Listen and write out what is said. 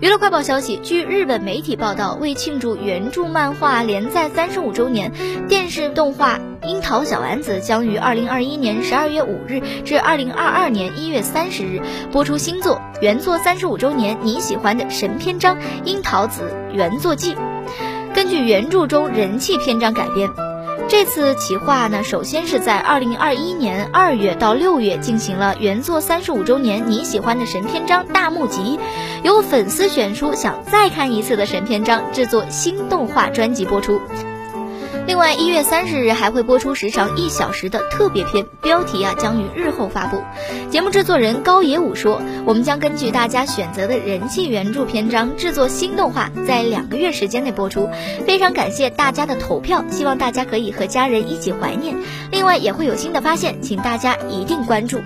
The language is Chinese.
娱乐快报消息，据日本媒体报道，为庆祝原著漫画连载三十五周年，电视动画《樱桃小丸子》将于二零二一年十二月五日至二零二二年一月三十日播出新作。原作三十五周年，你喜欢的神篇章《樱桃子原作记》，根据原著中人气篇章改编。这次企划呢，首先是在二零二一年二月到六月进行了原作三十五周年你喜欢的神篇章大募集，由粉丝选出想再看一次的神篇章，制作新动画专辑播出。另外，一月三十日还会播出时长一小时的特别篇，标题啊将于日后发布。节目制作人高野武说：“我们将根据大家选择的人气原著篇章制作新动画，在两个月时间内播出。非常感谢大家的投票，希望大家可以和家人一起怀念。另外，也会有新的发现，请大家一定关注。”